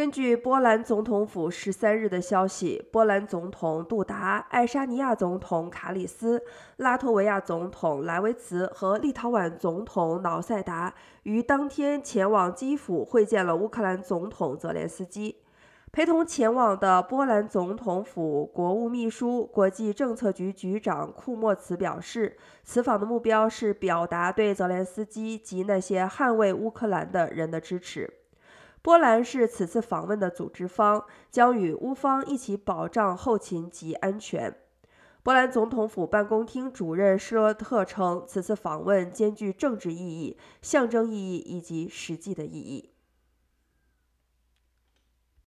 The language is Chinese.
根据波兰总统府十三日的消息，波兰总统杜达、爱沙尼亚总统卡里斯、拉脱维亚总统莱维茨和立陶宛总统瑙塞达于当天前往基辅会见了乌克兰总统泽连斯基。陪同前往的波兰总统府国务秘书、国际政策局局长库莫茨表示，此访的目标是表达对泽连斯基及那些捍卫乌克兰的人的支持。波兰是此次访问的组织方，将与乌方一起保障后勤及安全。波兰总统府办公厅主任施罗特称，此次访问兼具政治意义、象征意义以及实际的意义。